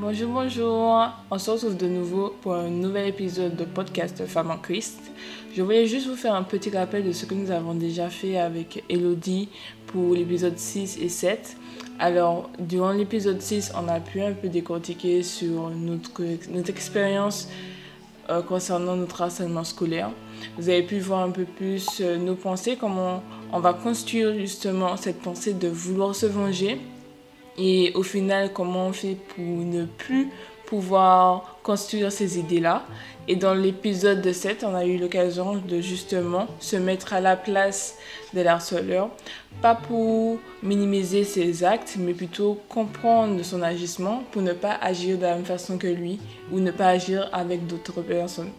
Bonjour, bonjour. On se retrouve de nouveau pour un nouvel épisode de podcast Femme en Christ. Je voulais juste vous faire un petit rappel de ce que nous avons déjà fait avec Elodie pour l'épisode 6 et 7. Alors, durant l'épisode 6, on a pu un peu décortiquer sur notre, notre expérience euh, concernant notre harcèlement scolaire. Vous avez pu voir un peu plus euh, nos pensées, comment on va construire justement cette pensée de vouloir se venger et au final comment on fait pour ne plus pouvoir construire ces idées-là? Et dans l'épisode de 7, on a eu l'occasion de justement se mettre à la place de l'harceleur, pas pour minimiser ses actes, mais plutôt comprendre son agissement pour ne pas agir de la même façon que lui ou ne pas agir avec d'autres personnes.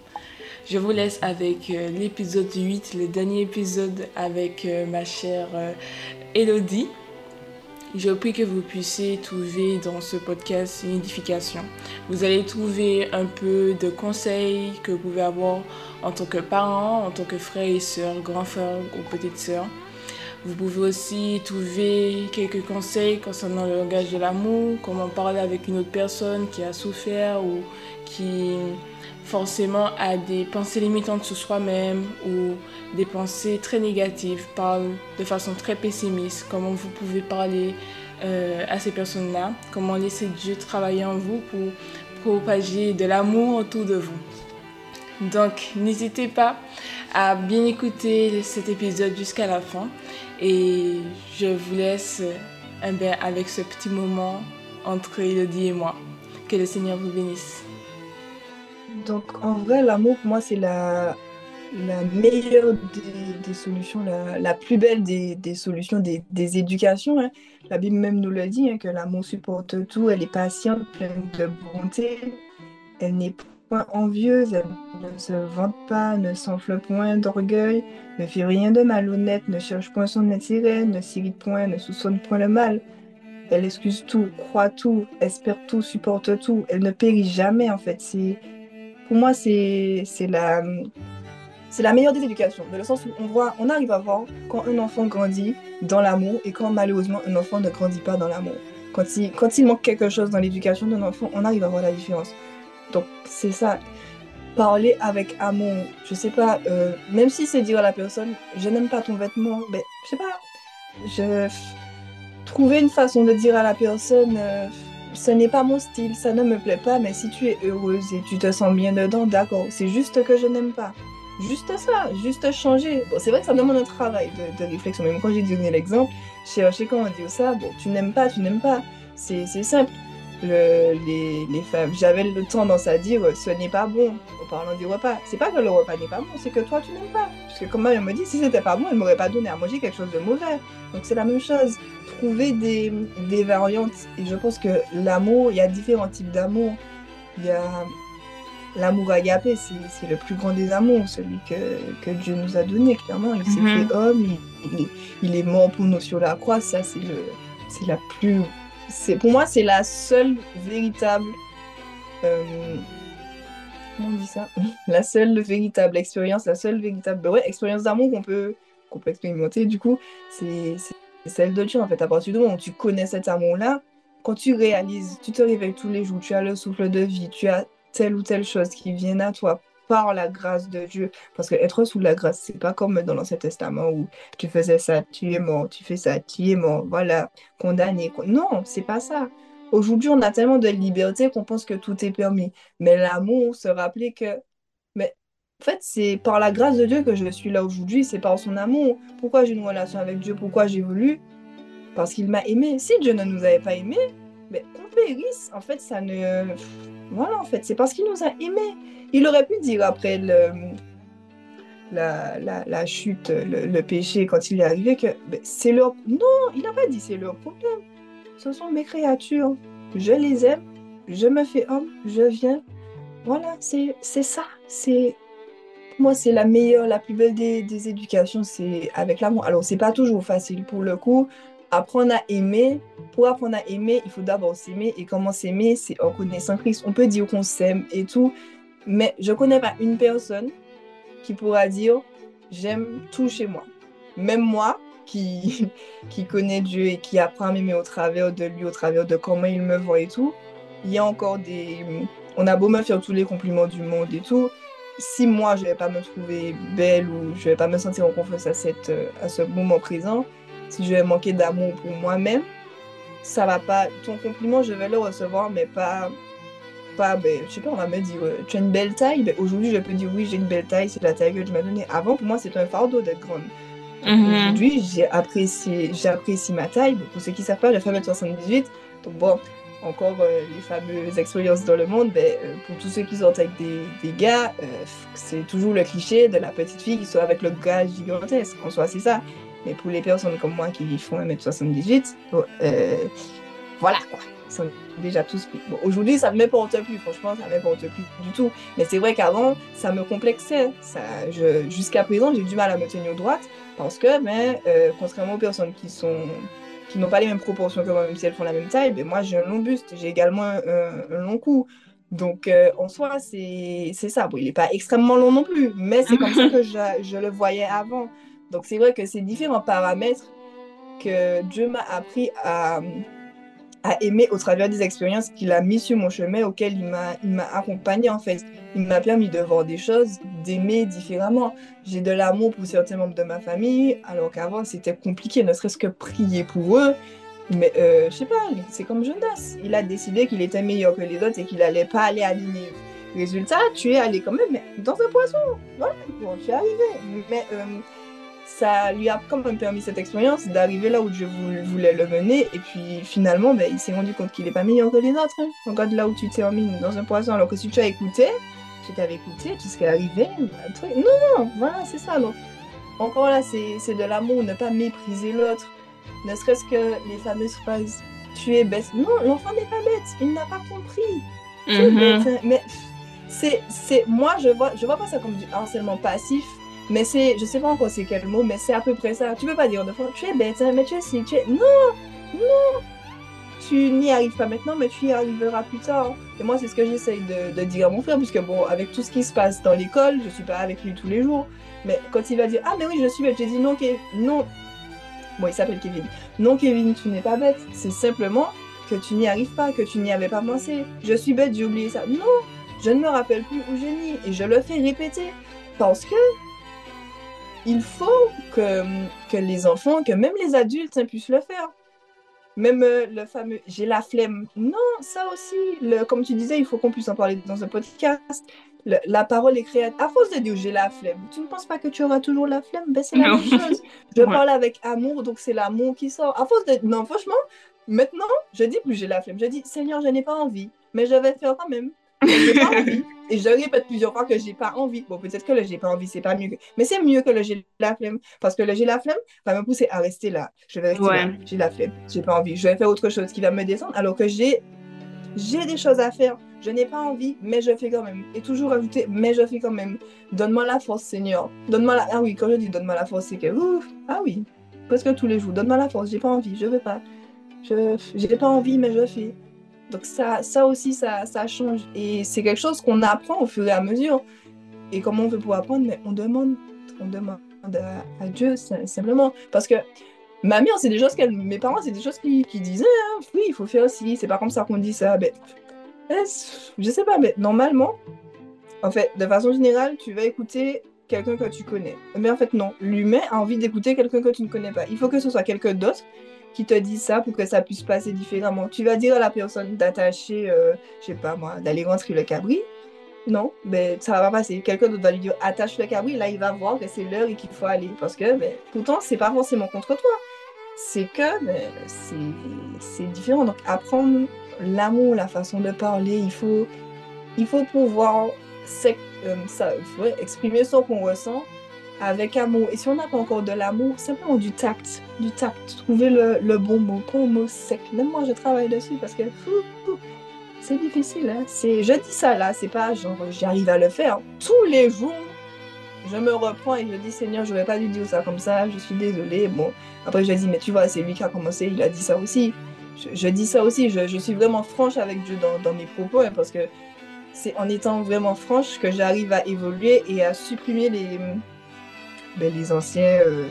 Je vous laisse avec euh, l'épisode 8, le dernier épisode avec euh, ma chère euh, Elodie. Je prie que vous puissiez trouver dans ce podcast une édification. Vous allez trouver un peu de conseils que vous pouvez avoir en tant que parent, en tant que frère et soeur, grand frère ou petite sœur. Vous pouvez aussi trouver quelques conseils concernant le langage de l'amour, comment parler avec une autre personne qui a souffert ou qui forcément a des pensées limitantes sur soi-même ou des pensées très négatives, parle de façon très pessimiste, comment vous pouvez parler euh, à ces personnes-là, comment laisser Dieu travailler en vous pour propager de l'amour autour de vous. Donc, n'hésitez pas à bien écouter cet épisode jusqu'à la fin et je vous laisse euh, avec ce petit moment entre Elodie et moi. Que le Seigneur vous bénisse. Donc, en vrai, l'amour, pour moi, c'est la, meilleure des, solutions, la, plus belle des, solutions des, éducations. Hein. La Bible même nous le dit, hein, que l'amour supporte tout, elle est patiente, pleine de bonté, elle n'est point envieuse, elle ne se vante pas, ne s'enfle point d'orgueil, ne fait rien de malhonnête, ne cherche point son intérêt, ne s'irrite point, ne soupçonne point le mal. Elle excuse tout, croit tout, espère tout, supporte tout. Elle ne périt jamais, en fait. Pour moi, c'est la, meilleure des éducations, dans le sens où on, voit, on arrive à voir quand un enfant grandit dans l'amour et quand malheureusement un enfant ne grandit pas dans l'amour. Quand il, manque quelque chose dans l'éducation d'un enfant, on arrive à voir la différence. Donc c'est ça, parler avec amour, je sais pas, euh, même si c'est dire à la personne, je n'aime pas ton vêtement, mais je sais pas, je trouver une façon de dire à la personne, euh, ce n'est pas mon style, ça ne me plaît pas, mais si tu es heureuse et tu te sens bien dedans, d'accord, c'est juste que je n'aime pas. Juste ça, juste changer. Bon, c'est vrai que ça demande un travail de, réflexion, même quand j'ai donné l'exemple, je cherchais comment dire ça, bon, tu n'aimes pas, tu n'aimes pas, c'est simple. Le, les, les, femmes, j'avais le tendance à dire ce n'est pas bon en parlant du repas. C'est pas que le repas n'est pas bon, c'est que toi tu n'aimes pas. Parce que comme elle me dit, si c'était pas bon, elle m'aurait pas donné à manger quelque chose de mauvais. Donc c'est la même chose trouver des, des variantes. Et je pense que l'amour, il y a différents types d'amour. Il y a l'amour agapé, c'est le plus grand des amours, celui que, que Dieu nous a donné, clairement. Il s'est mhm. fait homme, il, il, est mort pour nous sur la croix. Ça, c'est la plus. Pour moi, c'est la seule véritable. Euh, comment on dit ça? La seule véritable expérience, la seule véritable ouais, expérience d'amour qu'on peut, qu'on peut expérimenter. Du coup, c'est celle de Dieu, en fait. À partir du moment où tu connais cet amour-là, quand tu réalises, tu te réveilles tous les jours, tu as le souffle de vie, tu as telle ou telle chose qui vient à toi par la grâce de Dieu. Parce que être sous la grâce, c'est pas comme dans l'Ancien Testament où tu faisais ça, tu es mort, tu fais ça, tu es mort, voilà, condamné. Non, c'est pas ça. Aujourd'hui, on a tellement de liberté qu'on pense que tout est permis. Mais l'amour, se rappeler que mais en fait, c'est par la grâce de Dieu que je suis là aujourd'hui, c'est par son amour. Pourquoi j'ai une relation avec Dieu? Pourquoi j'ai voulu Parce qu'il m'a aimé. Si Dieu ne nous avait pas aimés, mais qu'on périsse, en fait, ça ne. Voilà, en fait, c'est parce qu'il nous a aimés. Il aurait pu dire après la, chute, le, péché, quand il est arrivé, que c'est leur. Non, il n'a pas dit c'est leur problème. Ce sont mes créatures. Je les aime. Je me fais homme. Je viens. Voilà, c'est ça. C'est moi, c'est la meilleure, la plus belle des, éducations, c'est avec l'amour. Alors, c'est pas toujours facile pour le coup. Apprendre à aimer, pour apprendre à aimer, il faut d'abord s'aimer. Et comment s'aimer, c'est en connaissant Christ. On peut dire qu'on s'aime et tout, mais je connais pas une personne qui pourra dire j'aime tout chez moi. Même moi, qui, qui connais Dieu et qui apprend à m'aimer au travers de lui, au travers de comment il me voit et tout, il y a encore des. On a beau me faire tous les compliments du monde et tout. Si moi, je vais pas me trouver belle ou je vais pas me sentir en confiance à, cette, à ce moment présent, si je vais manquer d'amour pour moi-même, ça va pas. Ton compliment, je vais le recevoir, mais pas. pas ben, je sais pas, on va me dire, tu as une belle taille. Ben, Aujourd'hui, je peux dire, oui, j'ai une belle taille, c'est la taille que tu m'as donnée. Avant, pour moi, c'était un fardeau d'être grande. Mhm. Aujourd'hui, j'ai apprécié, j'apprécie ma taille. Pour ceux qui savent pas, j'ai fait 1m78. Donc bon, encore euh, les fameuses expériences dans le monde, ben, euh, pour tous ceux qui sortent avec des, des gars, euh, c'est toujours le cliché de la petite fille qui soit avec le gars gigantesque. En soi, c'est ça. Mais pour les personnes comme moi qui font 1m78, bon, euh, voilà quoi. Ils sont déjà tous. Bon, aujourd'hui, ça ne m'importe plus. Franchement, ça ne m'importe plus du tout. Mais c'est vrai qu'avant, ça me complexait. Ça, je, jusqu'à présent, j'ai du mal à me tenir droite parce que, ben, euh, contrairement aux personnes qui sont qui n'ont pas les mêmes proportions que moi, même si elles font la même taille, ben moi j'ai un long buste, j'ai également un, un long cou. Donc euh, en soi, c'est c'est ça. Bon, il n'est pas extrêmement long non plus, mais c'est comme ça que je, je le voyais avant. Donc c'est vrai que c'est différents paramètres que Dieu m'a appris à, à aimer au travers des expériences qu'il a mis sur mon chemin, auquel il m'a accompagné en fait. Il m'a permis de voir des choses, d'aimer différemment. J'ai de l'amour pour certains membres de ma famille, alors qu'avant c'était compliqué, ne serait-ce que prier pour eux. Mais euh, je sais pas, c'est comme Jonas. Il a décidé qu'il était meilleur que les autres et qu'il n'allait pas aller à Ninive. Résultat, tu es allé quand même dans un poisson. Voilà, bon, tu es arrivé. Mais euh, ça lui a quand même permis cette expérience d'arriver là où Dieu voulait le mener. Et puis finalement, ben, il s'est rendu compte qu'il n'est pas meilleur que les autres. Hein. Regarde là où tu termines, dans un poisson. Alors que si tu as écouté, tu t'avais écouté, tu serais arrivé. Un truc. Non, voilà, c'est ça. Donc, encore là, c'est de l'amour, ne pas mépriser l'autre. Ne serait-ce que les fameuses phrases Tu es bête. Non, l'enfant n'est pas bête, il n'a pas compris. Es Mhm. bête, hein. Mais c'est, moi, je vois, je vois pas ça comme du harcèlement passif. Mais c'est, je sais pas encore c'est quel mot, mais c'est à peu près ça. Tu peux pas dire de fois, tu es bête, mais tu es si, tu es. Non, non. Tu n'y arrives pas maintenant, mais tu y arriveras plus tard. Et moi, c'est ce que j'essaye de, dire à mon frère, puisque bon, avec tout ce qui se passe dans l'école, je suis pas avec lui tous les jours. Mais quand il va dire, ah, mais oui, je suis bête, j'ai dit non, Ke- non. Bon, il s'appelle Kevin. Non, Kevin, tu n'es pas bête. C'est simplement que tu n'y arrives pas, que tu n'y avais pas pensé. Je suis bête, j'ai oublié ça. Non, je ne me rappelle plus où j'ai mis. Et je le fais répéter. Parce que il faut que, que les enfants, que même les adultes hein, puissent le faire. Même euh, le fameux j'ai la flemme. Non, ça aussi, le, comme tu disais, il faut qu'on puisse en parler dans un podcast. Le- la parole est créative. À force de dire j'ai la flemme, tu ne penses pas que tu auras toujours la flemme? Ben, c'est la Non. même chose. Je Ouais. parle avec amour, donc c'est l'amour qui sort. À force de. Non, franchement, maintenant, je dis plus j'ai la flemme. Je dis Seigneur, je n'ai pas envie, mais je vais faire quand même. Mais J'ai pas envie. Et je répète plusieurs fois que j'ai pas envie. Bon, peut-être que le j'ai pas envie, c'est pas mieux. que- Mais c'est mieux que le j'ai la flemme. Parce que le j'ai la flemme va me pousser à rester là. Je vais rester Ouais. là. J'ai la flemme. J'ai pas envie. Je vais faire autre chose qui va me descendre. Alors que j'ai j'ai des choses à faire. Je n'ai pas envie, mais je fais quand même. Et toujours ajouter, mais je fais quand même. Donne-moi la force, Seigneur. Donne-moi la. Ah oui, quand je dis donne-moi la force, c'est que. Ouf, ah oui, presque tous les jours. Donne-moi la force, j'ai pas envie, je veux pas. Je j'ai pas envie, mais je fais. Donc ça, ça aussi, ça, change. Et c'est quelque chose qu'on apprend au fur et à mesure. Et comment on fait pour apprendre? Mais on demande, on demande à, Dieu sim- simplement. Parce que ma mère, c'est des choses qu'elle, mes parents, c'est des choses qui, disaient. hein. oui, il faut faire aussi. C'est pas comme ça qu'on dit ça. Ben, eh, je sais pas, mais normalement, en fait, de façon générale, tu vas écouter quelqu'un que tu connais. Mais en fait, non. L'humain a envie d'écouter quelqu'un que tu ne connais pas. Il faut que ce soit quelqu'un d'autre qui te dise ça pour que ça puisse passer différemment. Tu vas dire à la personne d'attacher, euh, je sais pas moi, d'aller rentrer le cabri. Non, mais ça va pas passer. Quelqu'un d'autre va lui dire attache le cabri. Là, il va voir que c'est l'heure et qu'il faut aller. Parce que, ben, pourtant, c'est pas forcément contre toi. C'est que ben, c'est différent. Donc, apprendre l'amour, la façon de parler, il faut, il faut pouvoir euh, ça, exprimer ce qu'on ressent avec amour. Et si on n'a pas encore de l'amour, simplement du tact. Du tact. Trouver le, bon mot, pas un mot sec. Même moi, je travaille dessus parce que c'est difficile. Hein? C'est, je dis ça là, c'est pas genre j'arrive à le faire. Tous les jours, je me reprends et je dis Seigneur, je vais pas lui dire ça comme ça, je suis désolée. Bon, après je dis, mais tu vois, c'est lui qui a commencé, il a dit ça aussi. Je, dis ça aussi, je, suis vraiment franche avec Dieu dans, dans mes propos hein, parce que c'est en étant vraiment franche que j'arrive à évoluer et à supprimer les, ben, les anciens euh,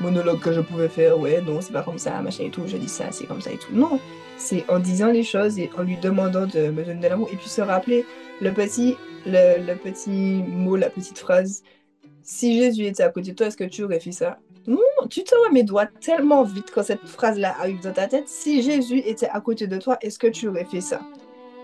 monologues que je pouvais faire. Ouais, non, c'est pas comme ça, machin et tout. Je dis ça, c'est comme ça et tout. Non, c'est en disant les choses et en lui demandant de me donner de l'amour. Et puis se rappeler le petit, le, petit mot, la petite phrase. Si Jésus était à côté de toi, est-ce que tu aurais fait ça? Non, tu te remets mes doigts tellement vite quand cette phrase-là arrive dans ta tête. Si Jésus était à côté de toi, est-ce que tu aurais fait ça?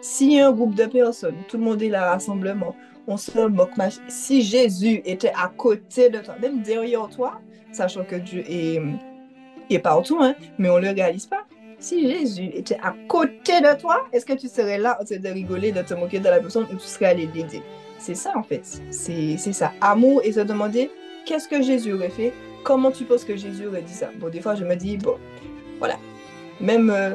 Si un groupe de personnes, tout le monde est là, rassemblement, on se moque. Si Jésus était à côté de toi, même derrière toi, sachant que Dieu est, partout, hein, mais on ne le réalise pas. Si Jésus était à côté de toi, est-ce que tu serais là en train de rigoler, de te moquer de la personne ou tu serais allé l'aider? C'est ça en fait. C'est ça. Amour et se demander qu'est-ce que Jésus aurait fait? Comment tu penses que Jésus aurait dit ça? Bon, des fois je me dis, bon, voilà. Même euh,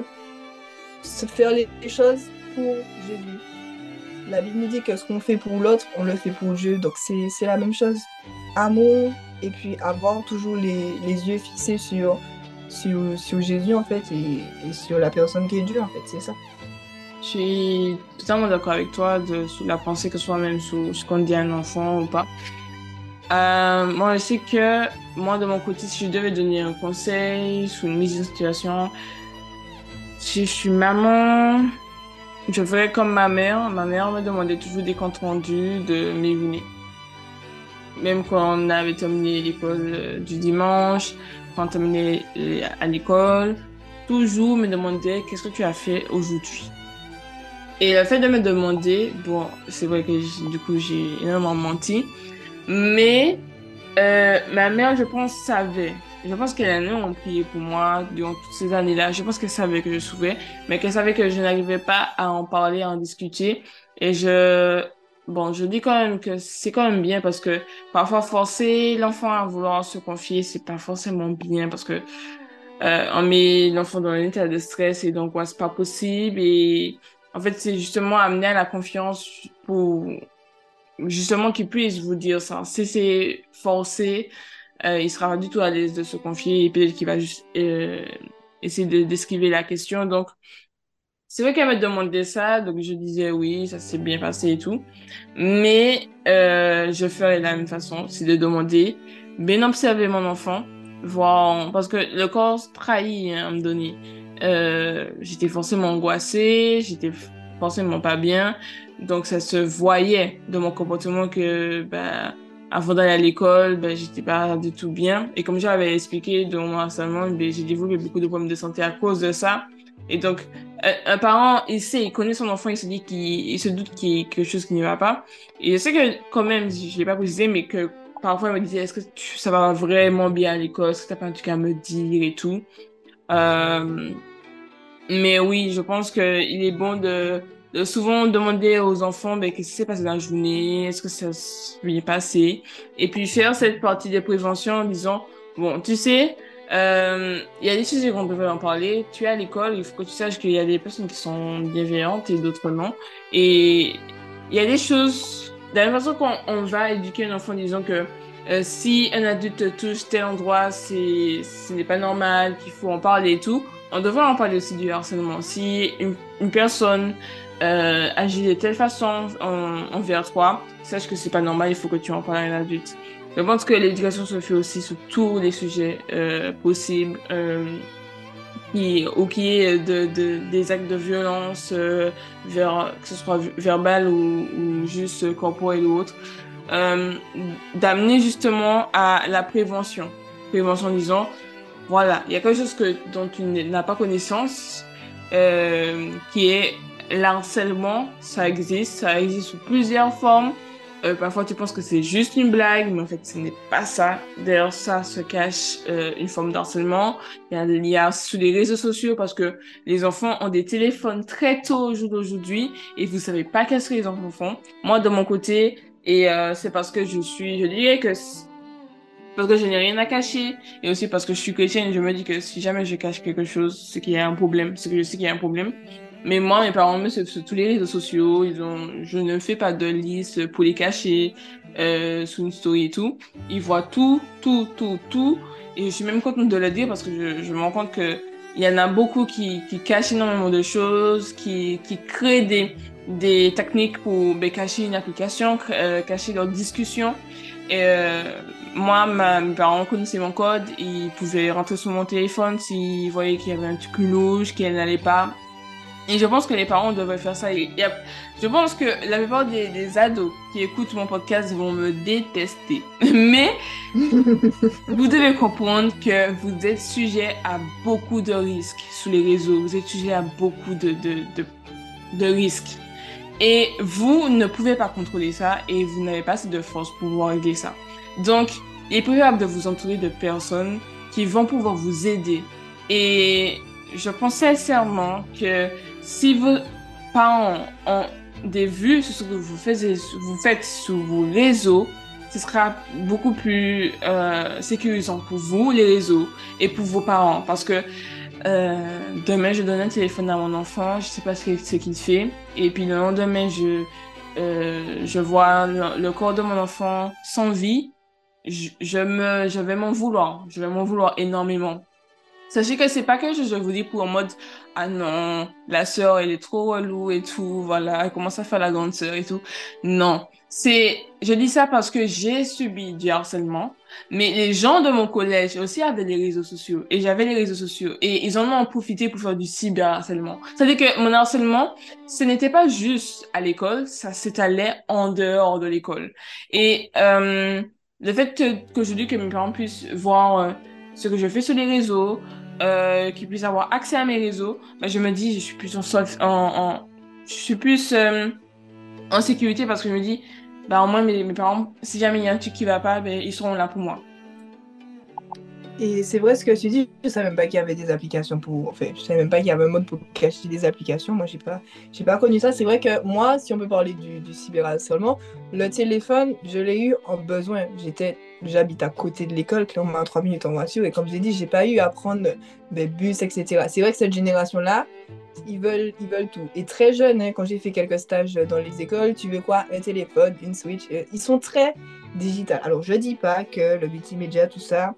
se faire les choses pour Jésus. La Bible nous dit que ce qu'on fait pour l'autre, on le fait pour Dieu. Donc c'est la même chose. Amour et puis avoir toujours les, les yeux fixés sur sur, Jésus en fait et, sur la personne qui est Dieu en fait, c'est ça. Je suis totalement d'accord avec toi sur la pensée que ce soit même sur ce qu'on dit à un enfant ou pas. Euh, moi, je sais que moi, de mon côté, si je devais donner un conseil sur une mise en situation, si je suis maman, je ferais comme ma mère. Ma mère me demandait toujours des comptes rendus de mes journées. Même quand on avait terminé l'école euh, du dimanche, quand on terminait à l'école, toujours me demandait qu'est-ce que tu as fait aujourd'hui? Et le fait de me demander, bon, c'est vrai que du coup j'ai énormément menti, mais euh, ma mère, je pense, savait. Je pense qu'elle a énormément prié pour moi durant toutes ces années-là. Je pense qu'elle savait que je souffrais, mais qu'elle savait que je n'arrivais pas à en parler, à en discuter. Et je, Bon, je dis quand même que c'est quand même bien parce que parfois forcer l'enfant à vouloir se confier, c'est pas forcément bien parce que euh, on met l'enfant dans un état de stress et c'est pas possible et en fait c'est justement amener à la confiance pour justement qu'il puisse vous dire ça. Si c'est forcé, euh, il sera du tout à l'aise de se confier et peut-être qu'il va juste euh, essayer d'esquiver la question. Donc c'est vrai qu'elle me demandé ça, donc je disais oui, ça s'est bien passé et tout. Mais euh, je ferais de la même façon, c'est de demander, bien observer mon enfant, voir, parce que le corps trahit hein, à me donner. Euh, j'étais forcément angoissée, j'étais forcément pas bien, donc ça se voyait de mon comportement que, ben, avant d'aller à l'école, ben, j'étais pas du tout bien. Et comme j'avais expliqué dans mon harcèlement, ben, j'ai développé beaucoup de problèmes de santé à cause de ça. Et donc, un parent, il sait, il connaît son enfant, il se dit qu'il se doute qu'il y a quelque chose qui ne va pas. Et je sais que, quand même, je l'ai pas précisé, mais que parfois, il me disait, est-ce que ça va vraiment bien à l'école? Est-ce que t'as pas un truc à me dire et tout? Euh, mais oui, je pense qu'il est bon de, de, souvent demander aux enfants, ben, qu'est-ce qui s'est passé dans la journée? Est-ce que ça s'est passé? Et puis faire cette partie de prévention en disant, bon, tu sais, euh, il y a des sujets qu'on devrait en parler. Tu es à l'école, il faut que tu saches qu'il y a des personnes qui sont bienveillantes et d'autres non. Et il y a des choses, de la même façon qu'on va éduquer un enfant en disant que euh, si un adulte touche tel endroit, c'est, ce n'est pas normal, qu'il faut en parler et tout, on devrait en parler aussi du harcèlement. Si une personne euh, de telle façon envers toi, sache que c'est pas normal, il faut que tu en parles à un adulte. Je pense que l'éducation se fait aussi sur tous les sujets euh, possibles, euh, qui, ou qui est de, de, des actes de violence, euh, vers, que ce soit verbal ou, ou juste corporel ou autre, euh, d'amener justement à la prévention. Prévention en disant, voilà, il y a quelque chose que, dont tu n'as pas connaissance, euh, qui est l'harcèlement, ça existe, ça existe sous plusieurs formes, euh, parfois, tu penses que c'est juste une blague, mais en fait, ce n'est pas ça. D'ailleurs, ça se cache euh, une forme d'harcèlement. Il y a, il y sur les réseaux sociaux parce que les enfants ont des téléphones très tôt au jour d'aujourd'hui et vous savez pas qu'est-ce que les enfants font. Moi, de mon côté, et euh, c'est parce que je suis, je dirais que parce que je n'ai rien à cacher et aussi parce que je suis chrétienne, je me dis que si jamais je cache quelque chose, c'est qu'il y a un problème, c'est que je sais qu'il y a un problème. Mais moi, mes parents me suivent sur tous les réseaux sociaux. Ils ont, je ne fais pas de liste pour les cacher euh, sous une story et tout. Ils voient tout, tout, tout, tout. Et je suis même contente de le dire parce que je, je me rends compte que il y en a beaucoup qui, qui cachent énormément de choses, qui, qui créent des, des techniques pour ben, cacher une application, euh, cacher leur discussion. Et euh, moi, ma, mes parents connaissaient mon code, ils pouvaient rentrer sur mon téléphone s'ils voyaient qu'il y avait un truc louche, qu'elle n'allait pas Et je pense que les parents devraient faire ça. je pense que la plupart des, ados qui écoutent mon podcast vont me détester. Mais vous devez comprendre que vous êtes sujet à beaucoup de risques sur les réseaux. Vous êtes sujet à beaucoup de, de, de, risques. Et vous ne pouvez pas contrôler ça et vous n'avez pas assez de force pour pouvoir régler ça. Donc, il est préférable de vous entourer de personnes qui vont pouvoir vous aider. Et je pense sincèrement que si vos parents ont des vues sur ce que vous faites, vous faites sur vos réseaux, ce sera beaucoup plus euh, sécurisant pour vous, les réseaux, et pour vos parents. Parce que euh, demain, je donne un téléphone à mon enfant, je sais pas ce qu'il fait, et puis le lendemain, je, euh, je vois le, corps de mon enfant sans vie, je, me, je vais m'en vouloir, je vais m'en vouloir énormément. Sachez que c'est pas que je vous dis pour en mode ah non, la sœur elle est trop relou et tout, voilà, elle commence à faire la grande sœur et tout. Non, c'est je dis ça parce que j'ai subi du harcèlement, mais les gens de mon collège aussi avaient des réseaux sociaux et j'avais les réseaux sociaux et ils en ont profité pour faire du cyberharcèlement. C'est-à-dire que mon harcèlement, ce n'était pas juste à l'école, ça s'étalait en dehors de l'école. Et euh, le fait que je dis que mes parents puissent voir euh, ce que je fais sur les réseaux, euh, qui puisse avoir accès à mes réseaux, ben, je me dis, je suis plus en, en, je suis plus euh, en sécurité parce que je me dis, bah, au moins mes, mes parents, si jamais il y a un truc qui va pas, ben, ils seront là pour moi. Et c'est vrai ce que tu dis, je savais même pas qu'il y avait des applications pour. Enfin, je savais même pas qu'il y avait un mode pour cacher des applications. Moi, j'ai pas, j'ai pas connu ça. C'est vrai que moi, si on peut parler du, du cyberharcèlement, le téléphone, je l'ai eu en besoin. J'étais, j'habite à côté de l'école, clairement à 3 minutes en voiture. Et comme je l'ai dit, j'ai pas eu à prendre des bus, etc. C'est vrai que cette génération-là, ils veulent, ils veulent tout. Et très jeunes, hein, quand j'ai fait quelques stages dans les écoles, tu veux quoi? Un téléphone, une Switch. Euh, ils sont très digital. Alors, je dis pas que le multimédia, tout ça,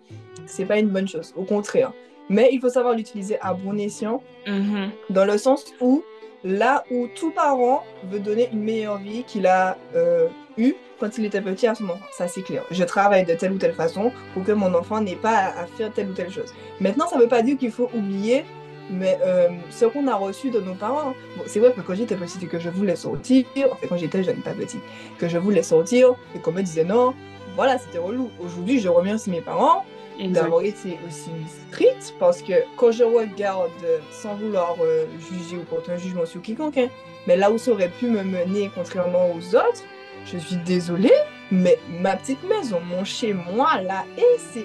c'est pas une bonne chose. Au contraire. Mais il faut savoir l'utiliser à bon escient, mm-hmm. dans le sens où, là où tout parent veut donner une meilleure vie qu'il a euh, eue quand il était petit à son enfant. Ça, c'est clair. Je travaille de telle ou telle façon pour que mon enfant n'ait pas à faire telle ou telle chose. Maintenant, ça ne veut pas dire qu'il faut oublier mais euh, ce qu'on a reçu de nos parents, bon, c'est vrai que quand j'étais petite et que je voulais sortir, enfin quand j'étais jeune, pas petite, que je voulais sortir et qu'on me disait non, voilà, c'était relou. Aujourd'hui, je remercie mes parents d'avoir été aussi strict parce que quand je regarde, sans vouloir euh, juger ou porter un jugement sur quiconque, hein, mais là où ça aurait pu me mener contrairement aux autres, je suis désolée, mais ma petite maison, mon chez moi là,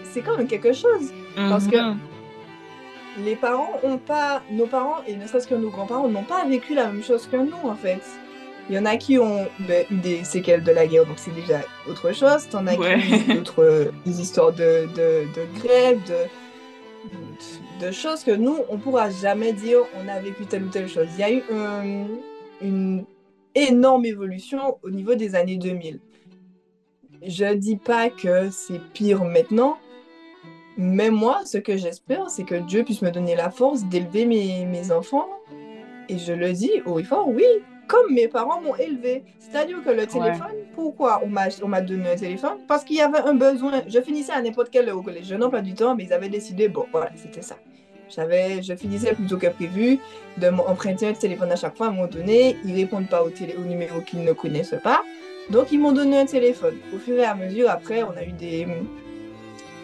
c'est quand même quelque chose. Parce que mhm. les parents ont pas, nos parents et ne serait-ce que nos grands-parents n'ont pas vécu la même chose que nous en fait. Il y en a qui ont ben, eu des séquelles de la guerre, donc c'est déjà autre chose. T'en as qui ont d'autres des histoires de, de, de grève, de, de, choses que nous, on pourra jamais dire on a vécu telle ou telle chose. Il y a eu une énorme évolution au niveau des années 2000. Je dis pas que c'est pire maintenant, mais moi, ce que j'espère, c'est que Dieu puisse me donner la force d'élever mes, mes enfants. Et je le dis haut et fort, oui, comme mes parents m'ont élevé. C'est-à-dire que le téléphone, pourquoi on m'a donné un téléphone? Parce qu'il y avait un besoin. Je finissais à n'importe quelle heure au collège. Je n'ai pas du temps, mais ils avaient décidé, bon, voilà, c'était ça. J'avais, je finissais plutôt que prévu de m'emprunter un téléphone à chaque fois à un moment donné. Ils répondent pas au, télé, au numéro qu'ils ne connaissent pas. Donc, ils m'ont donné un téléphone. Au fur et à mesure, après, on a eu des.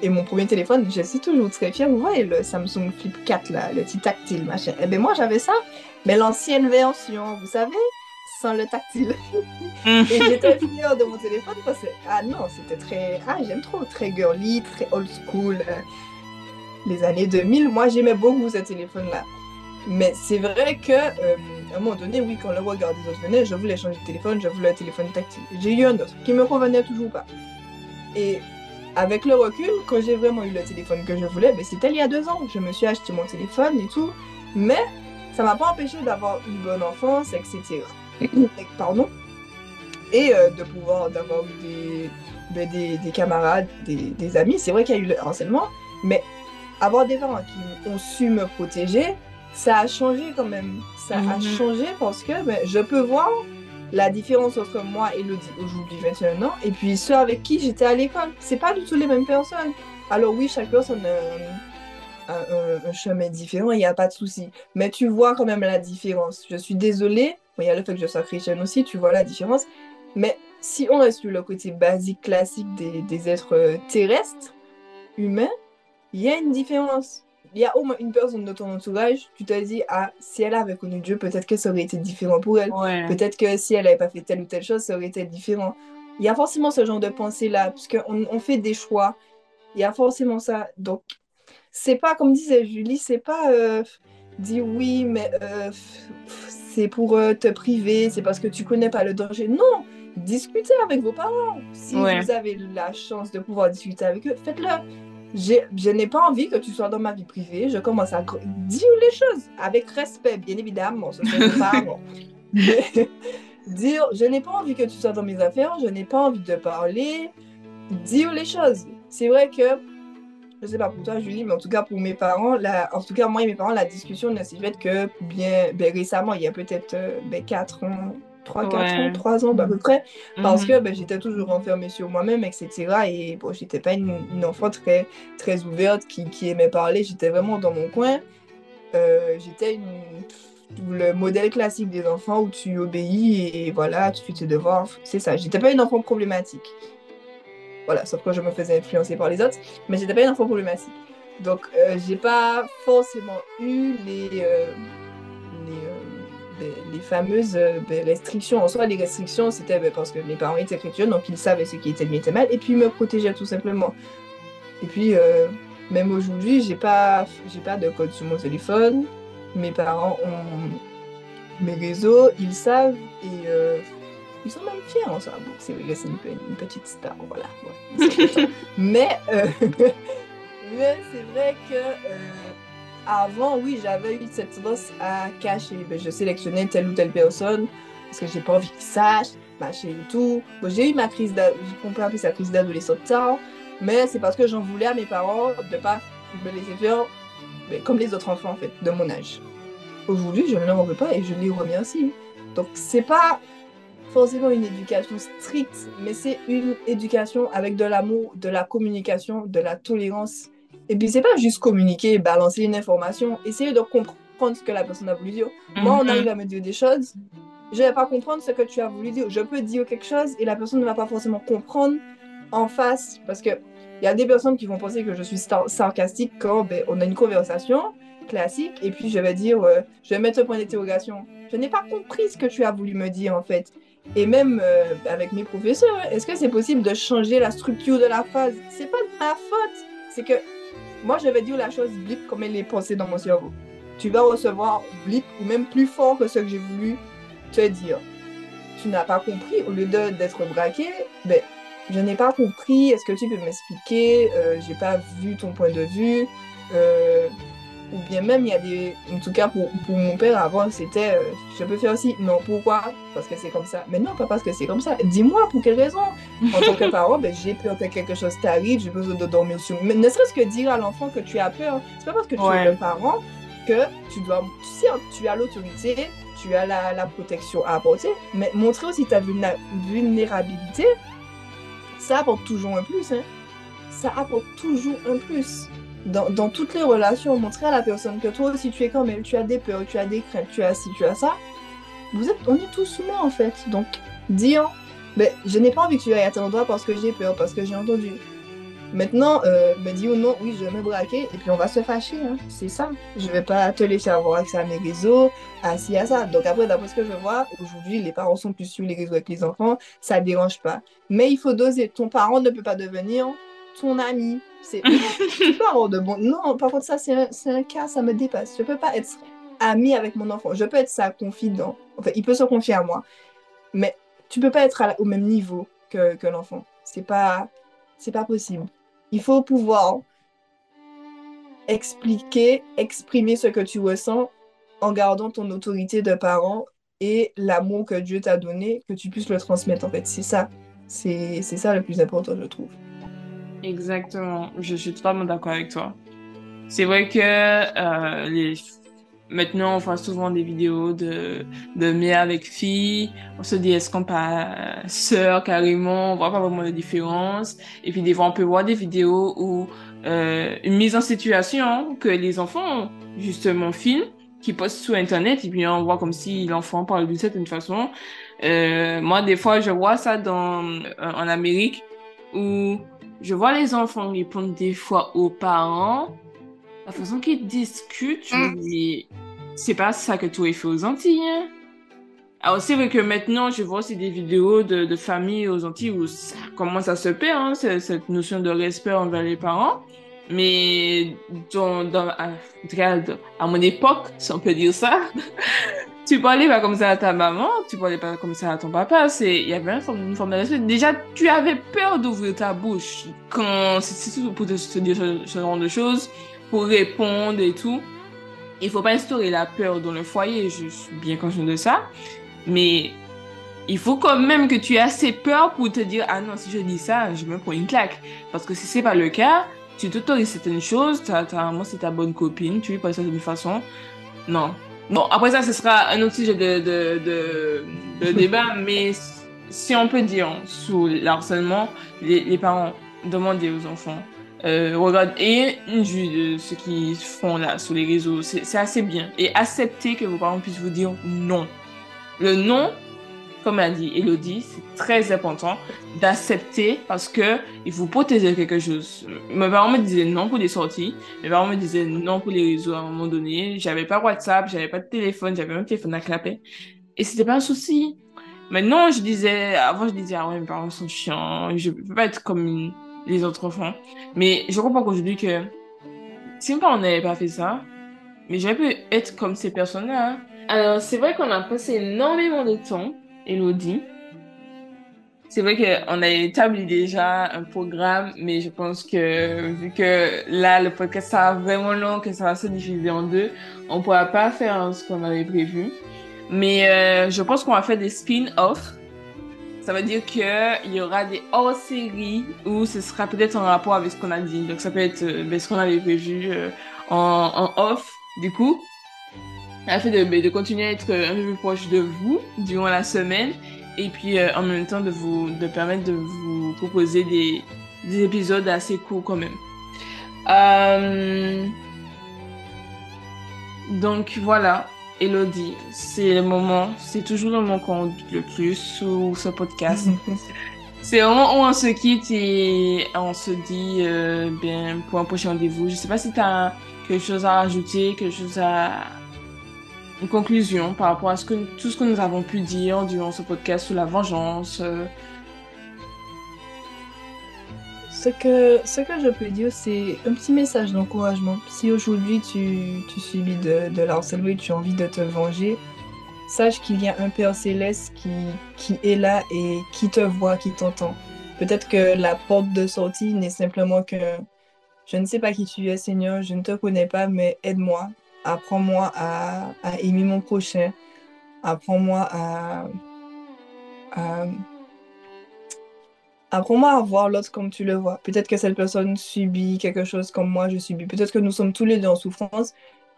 Et mon premier téléphone, je suis toujours très fière. Vous voyez le Samsung Flip 4, là, le petit tactile, machin. Eh bien, moi, j'avais ça, mais l'ancienne version, vous savez, sans le tactile. et j'étais fière de mon téléphone parce que, ah non, c'était très. Ah, j'aime trop, très girly, très old school. Euh, les années 2000, moi, j'aimais beaucoup ce téléphone-là. Mais c'est vrai que, euh, à un moment donné, oui, quand le regard des autres venait, je voulais changer de téléphone, je voulais un téléphone tactile. J'ai eu un autre qui me convenait toujours pas. Et avec le recul, quand j'ai vraiment eu le téléphone que je voulais, ben, c'était il y a deux ans. Je me suis acheté mon téléphone et tout. Mais ça m'a pas empêché d'avoir une bonne enfance, etc. Pardon. Et euh, de pouvoir, d'avoir eu ben, des, des, camarades, des, des amis. C'est vrai qu'il y a eu le harcèlement, mais avoir des parents qui ont su me protéger, ça a changé quand même. Ça a mhm. changé parce que ben, je peux voir la différence entre moi et Elodie aujourd'hui, 21 ans, et puis ceux avec qui j'étais à l'école. C'est pas du tout les mêmes personnes. Alors oui, chaque personne euh, un, chemin différent, il n'y a pas de souci. Mais tu vois quand même la différence. Je suis désolée, il y a le fait que je sois chrétienne aussi, tu vois la différence. Mais si on reste sur le côté basique, classique des, des êtres euh, terrestres, humains, il y a une différence. Il y a au moins une personne de ton entourage, tu te dis, ah, si elle avait connu Dieu, peut-être que ça aurait été différent pour elle. Peut-être que si elle n'avait pas fait telle ou telle chose, ça aurait été différent. Il y a forcément ce genre de pensée-là, puisqu'on on fait des choix. Il y a forcément ça. Donc, c'est pas, comme disait Julie, c'est pas euh, dire oui, mais euh, c'est pour euh, te priver, c'est parce que tu connais pas le danger. Non, discutez avec vos parents. Si vous avez la chance de pouvoir discuter avec eux, faites-le. Je n'ai pas envie que tu sois dans ma vie privée. Je commence à dire les choses avec respect, bien évidemment. Ce dire, je n'ai pas envie que tu sois dans mes affaires, je n'ai pas envie de parler. Dire les choses. C'est vrai que je sais pas pour toi, Julie, mais en tout cas pour mes parents, la, en tout cas moi et mes parents, la discussion ne s'est faite que bien ben, récemment, il y a peut-être euh, ben, 4 ans, 3, 4 ans, 3 ans à peu près, parce mhm. que ben, j'étais toujours enfermée sur moi-même, etc. Et bon, j'étais pas une, une, enfant très, très ouverte qui, qui aimait parler, j'étais vraiment dans mon coin. Euh, j'étais une le modèle classique des enfants où tu obéis et, voilà, tu fais tes devoirs. C'est ça. J'étais pas une enfant problématique. Voilà, sauf que je me faisais influencer par les autres, mais j'étais pas une enfant problématique. Donc, euh, j'ai pas forcément eu les, euh, euh, les, fameuses ben, restrictions. En soi, les restrictions, c'était ben, parce que mes parents étaient chrétiens, donc ils savaient ce qui était bien et mal, et puis ils me protégeaient tout simplement. Et puis, même aujourd'hui, j'ai pas, j'ai pas de code sur mon téléphone. Mes parents ont mes réseaux, ils savent, et ils sont même fiers en. Bon, c'est vrai que c'est une, petite star, voilà. mais euh, mais c'est vrai que euh, avant, oui, j'avais eu cette tendance à cacher. Ben, je sélectionnais telle ou telle personne parce que j'ai pas envie qu'ils sachent, machin et tout. J'ai eu ma crise on peut appeler ça crise d'adolescence mais c'est parce que j'en voulais à mes parents de pas me laisser faire ben, comme les autres enfants en fait, de mon âge. Aujourd'hui, je ne leur en veux pas et je les remercie. Donc, c'est pas forcément une éducation stricte, mais c'est une éducation avec de l'amour, de la communication, de la tolérance. Et puis, c'est pas juste communiquer, balancer une information, essayer de comprendre ce que la personne a voulu dire. Moi, on mhm. arrive à me dire des choses, je vais pas comprendre ce que tu as voulu dire. Je peux dire quelque chose et la personne ne va pas forcément comprendre en face, parce que il y a des personnes qui vont penser que je suis sarcastique quand ben, on a une conversation classique et puis je vais dire, euh, je vais mettre un point d'interrogation. Je n'ai pas compris ce que tu as voulu me dire en fait. Et même euh, avec mes professeurs, est-ce que c'est possible de changer la structure de la phrase C'est pas de ma faute. C'est que moi, je vais dire la chose blip comme elle est pensée dans mon cerveau. Tu vas recevoir blip ou même plus fort que ce que j'ai voulu te dire. Tu n'as pas compris. Au lieu d'être braqué, ben, je n'ai pas compris. Est-ce que tu peux m'expliquer? Euh, J'ai pas vu ton point de vue. Euh, ou bien même il y a des en tout cas pour, pour mon père avant c'était euh, je peux faire aussi. Non pourquoi? Parce que c'est comme ça. Mais non pas parce que c'est comme ça. Dis-moi pour quelle raison? En tant que parent ben, j'ai peur que quelque chose t'arrive j'ai besoin de dormir sur mais ne serait-ce que dire à l'enfant que tu as peur c'est pas parce que tu es un parent que tu dois tu sais tu as l'autorité tu as la, la, protection à apporter. Mais montrer aussi ta vulnérabilité ça apporte toujours un plus hein. ça apporte toujours un plus dans, toutes les relations, montrer à la personne que toi aussi tu es comme elle, tu as des peurs, tu as des craintes, tu as ci, tu as ça. Vous êtes, on est tous humains en fait. Donc, dire, ben, je n'ai pas envie que tu ailles à tel endroit parce que j'ai peur, parce que j'ai entendu. Maintenant, euh, me dis ou non, oui, je vais me braquer et puis on va se fâcher. Hein. C'est ça. Je vais pas te laisser avoir accès à mes réseaux, à ci, à ça. Donc après, d'après ce que je vois, aujourd'hui, les parents sont plus sur les réseaux avec les enfants, ça ne dérange pas. Mais il faut doser. Ton parent ne peut pas devenir ton ami. C'est de bon. Non, par contre, ça, c'est un, cas, ça me dépasse. Je peux pas être ami avec mon enfant. Je peux être sa confident. Enfin, il peut se confier à moi. Mais tu peux pas être au même niveau que, que l'enfant. C'est pas, c'est pas possible. Il faut pouvoir expliquer, exprimer ce que tu ressens en gardant ton autorité de parent et l'amour que Dieu t'a donné, que tu puisses le transmettre. En fait, c'est ça. C'est ça le plus important, je trouve. Exactement, je suis totalement d'accord avec toi. C'est vrai que euh, les... maintenant, on voit souvent des vidéos de, de mère avec fille. On se dit, est-ce qu'on pas sœur carrément? On voit pas vraiment la différence. Et puis, des fois, on peut voir des vidéos où euh, une mise en situation que les enfants, justement, filment, qui postent sur Internet, et puis on voit comme si l'enfant parle d'une certaine façon. Euh, moi, des fois, je vois ça dans, en Amérique, où je vois les enfants répondre des fois aux parents, la façon qu'ils discutent, je me dis, c'est pas ça que tu as fait aux Antilles. hein. Alors, c'est vrai que maintenant, je vois aussi des vidéos de, de familles aux Antilles où ça commence à se perdre, hein, ce- cette notion de respect envers les parents. Mais dans, dans, à, en tout cas, à mon époque, si on peut dire ça, tu parlais pas comme ça à ta maman, tu parlais pas comme ça à ton papa. C'est, il y avait une forme, une forme de. Déjà, tu avais peur d'ouvrir ta bouche quand c'est pour te, dire ce, genre de choses, pour répondre et tout. Il faut pas instaurer la peur dans le foyer. Je suis bien consciente de ça, mais il faut quand même que tu aies assez peur pour te dire ah non si je dis ça, je me prends une claque. Parce que si c'est pas le cas, tu t'autorises certaines choses. T'as, t'as, moi c'est ta bonne copine, tu lui parles de certaine façon. Non, Bon, après ça, ce sera un autre sujet de, de, de, de débat, mais si on peut dire sous l'harcèlement, les, les parents demandez aux enfants, euh, regarde, et une vue de ce qu'ils font là sur les réseaux, c'est c'est assez bien. Et accepter que vos parents puissent vous dire non. Le non, comme a dit Elodie, c'est très important d'accepter parce que il faut protéger quelque chose. Mes parents me disaient non pour les sorties. Mes parents me disaient non pour les réseaux à un moment donné. J'avais pas WhatsApp, j'avais pas de téléphone, j'avais même téléphone à clapper. Et c'était pas un souci. Maintenant, je disais, avant, je disais, ah ouais, mes parents sont chiants, je peux pas être comme les autres enfants. Mais je comprends qu'aujourd'hui que si mes parents n'avaient pas fait ça, mais j'aurais pu être comme ces personnes-là. hein. Alors, c'est vrai qu'on a passé énormément de temps, Elodie. C'est vrai qu'on a établi déjà un programme, mais je pense que vu que là, le podcast sera vraiment long, que ça va se diviser en deux, on pourra pas faire ce qu'on avait prévu. Mais euh, je pense qu'on va faire des spin-offs. Ça veut dire qu'il y aura des hors-séries où ce sera peut-être en rapport avec ce qu'on a dit. Donc ça peut être euh, ben, ce qu'on avait prévu euh, en off, du coup. Afin de, de continuer à être un peu plus proche de vous durant la semaine et puis euh, en même temps de vous de permettre de vous proposer des, des épisodes assez courts quand même. Euh, Donc voilà, Elodie, c'est le moment, c'est toujours le moment qu'on dit le plus sur ce podcast. C'est au moment où on se quitte et on se dit euh, bien pour un prochain rendez-vous. Je sais pas si tu as quelque chose à rajouter, quelque chose à une conclusion par rapport à tout ce que nous avons pu dire durant ce podcast sur la vengeance. euh, Ce que, je peux dire, c'est un petit message d'encouragement. Si aujourd'hui tu, tu subis de, de l'harcèlement et tu as envie de te venger, sache qu'il y a un Père céleste qui est là et qui te voit, qui t'entend. Peut-être que la porte de sortie n'est simplement que je ne sais pas qui tu es, Seigneur, je ne te connais pas, mais aide-moi. Apprends-moi à, aimer mon prochain. Apprends-moi à, à Apprends-moi à voir l'autre comme tu le vois. Peut-être que cette personne subit quelque chose comme moi je subis. Peut-être que nous sommes tous les deux en souffrance,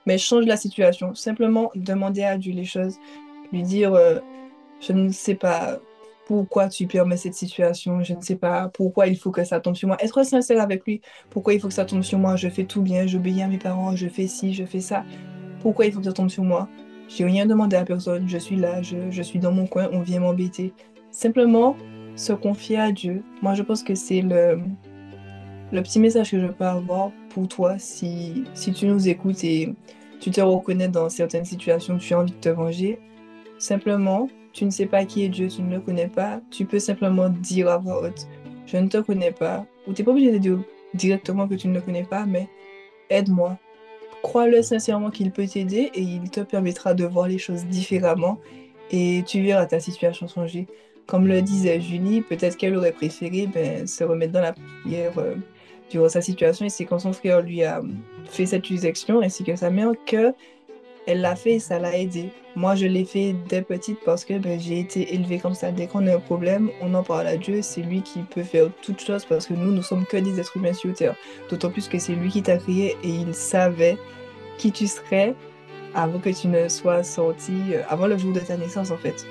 mais change la situation. Simplement demander à Dieu les choses. Lui dire euh, Je ne sais pas pourquoi tu permets cette situation. Je ne sais pas pourquoi il faut que ça tombe sur moi? Être sincère avec lui. Pourquoi il faut que ça tombe sur moi? Je fais tout bien. J'obéis à mes parents. Je fais ci, je fais ça. Pourquoi il faut que ça tombe sur moi? J'ai rien demandé à personne. Je suis là. Je, suis dans mon coin. On vient m'embêter. Simplement se confier à Dieu. Moi, je pense que c'est le, le petit message que je peux avoir pour toi si, si tu nous écoutes et tu te reconnais dans certaines situations, tu as envie de te venger. Simplement, tu ne sais pas qui est Dieu, tu ne le connais pas. Tu peux simplement dire à voix haute, je ne te connais pas. Ou tu n'es pas obligé de dire directement que tu ne le connais pas, mais aide-moi. Crois-le sincèrement qu'il peut t'aider et il te permettra de voir les choses différemment et tu verras ta situation changer. Comme le disait Julie, peut-être qu'elle aurait préféré ben, se remettre dans la prière euh, durant sa situation et c'est quand son frère lui a fait cette accusation ainsi que sa mère que elle l'a fait et ça l'a aidé. Moi, je l'ai fait dès petite parce que ben, j'ai été élevée comme ça. Dès qu'on a un problème, on en parle à Dieu. C'est lui qui peut faire toutes choses parce que nous, nous sommes que des êtres humains sur Terre. D'autant plus que c'est lui qui t'a créé et il savait qui tu serais avant que tu ne sois sorti, euh, avant le jour de ta naissance en fait.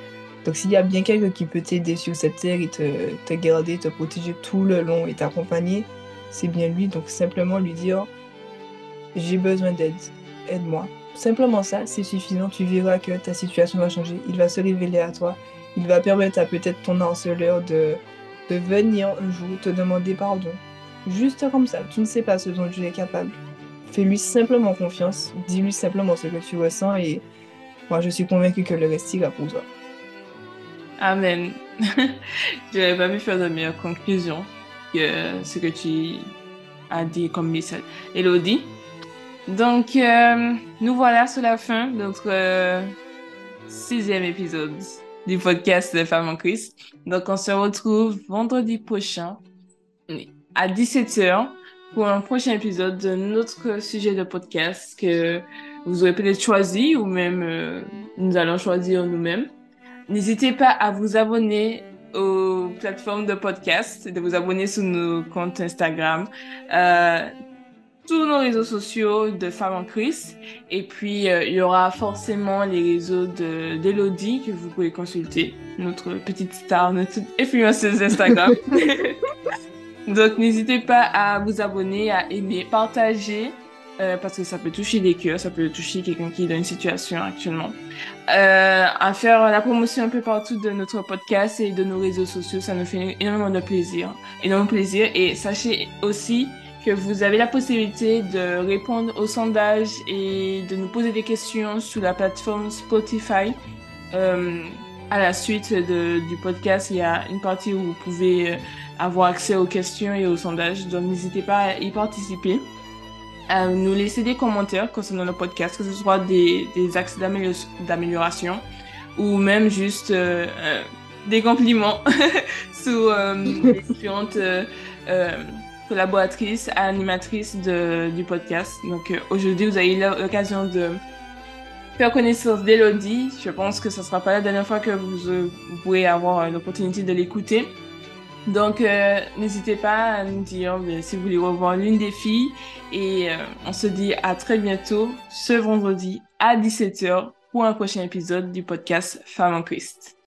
Donc s'il y a bien quelqu'un qui peut t'aider sur cette terre et te, te garder, te protéger tout le long et t'accompagner, c'est bien lui. Donc simplement lui dire, j'ai besoin d'aide, aide-moi. Simplement ça, c'est suffisant. Tu verras que ta situation va changer. Il va se révéler à toi. Il va permettre à peut-être ton harceleur de, de venir un jour te demander pardon. Juste comme ça, tu ne sais pas ce dont tu es capable. Fais-lui simplement confiance, dis-lui simplement ce que tu ressens et moi je suis convaincue que le reste ira pour toi. Amen. je n'avais pas pu faire de meilleure conclusion que ce que tu as dit comme message. Elodie? Donc, euh, nous voilà sur la fin de notre euh, sixième épisode du podcast de Femmes en Christ. Donc, on se retrouve vendredi prochain à 17h pour un prochain épisode de notre sujet de podcast que vous aurez peut-être choisi ou même euh, nous allons choisir nous-mêmes. N'hésitez pas à vous abonner aux plateformes de podcast, de vous abonner sur nos comptes Instagram, tous nos réseaux sociaux de Femmes en Christ. Et puis, euh, il y aura forcément les réseaux d'Elodie que vous pouvez consulter, notre petite star, notre influenceuse Instagram. Donc, n'hésitez pas à vous abonner, à aimer, partager, euh, parce que ça peut toucher des cœurs, ça peut toucher quelqu'un qui est dans une situation actuellement. Euh, à faire la promotion un peu partout de notre podcast et de nos réseaux sociaux, ça nous fait énormément de plaisir, énormément de plaisir. Et sachez aussi que vous avez la possibilité de répondre aux sondages et de nous poser des questions sur la plateforme Spotify. Euh, à la suite de, du podcast, il y a une partie où vous pouvez euh, avoir accès aux questions et aux sondages. Donc, n'hésitez pas à y participer. À nous laisser des commentaires concernant le podcast, que ce soit des, axes d'amélioration ou même juste euh, euh des compliments sur euh, différentes euh, collaboratrices, animatrices de, du podcast. Donc aujourd'hui, vous avez l'occasion de faire connaissance d'Elodie. Je pense que ce ne sera pas la dernière fois que vous, vous pourrez avoir l'opportunité de l'écouter. Donc, euh, n'hésitez pas à nous dire si vous voulez revoir l'une des filles. Et euh, on se dit à très bientôt ce vendredi à 17h pour un prochain épisode du podcast Femmes en Christ.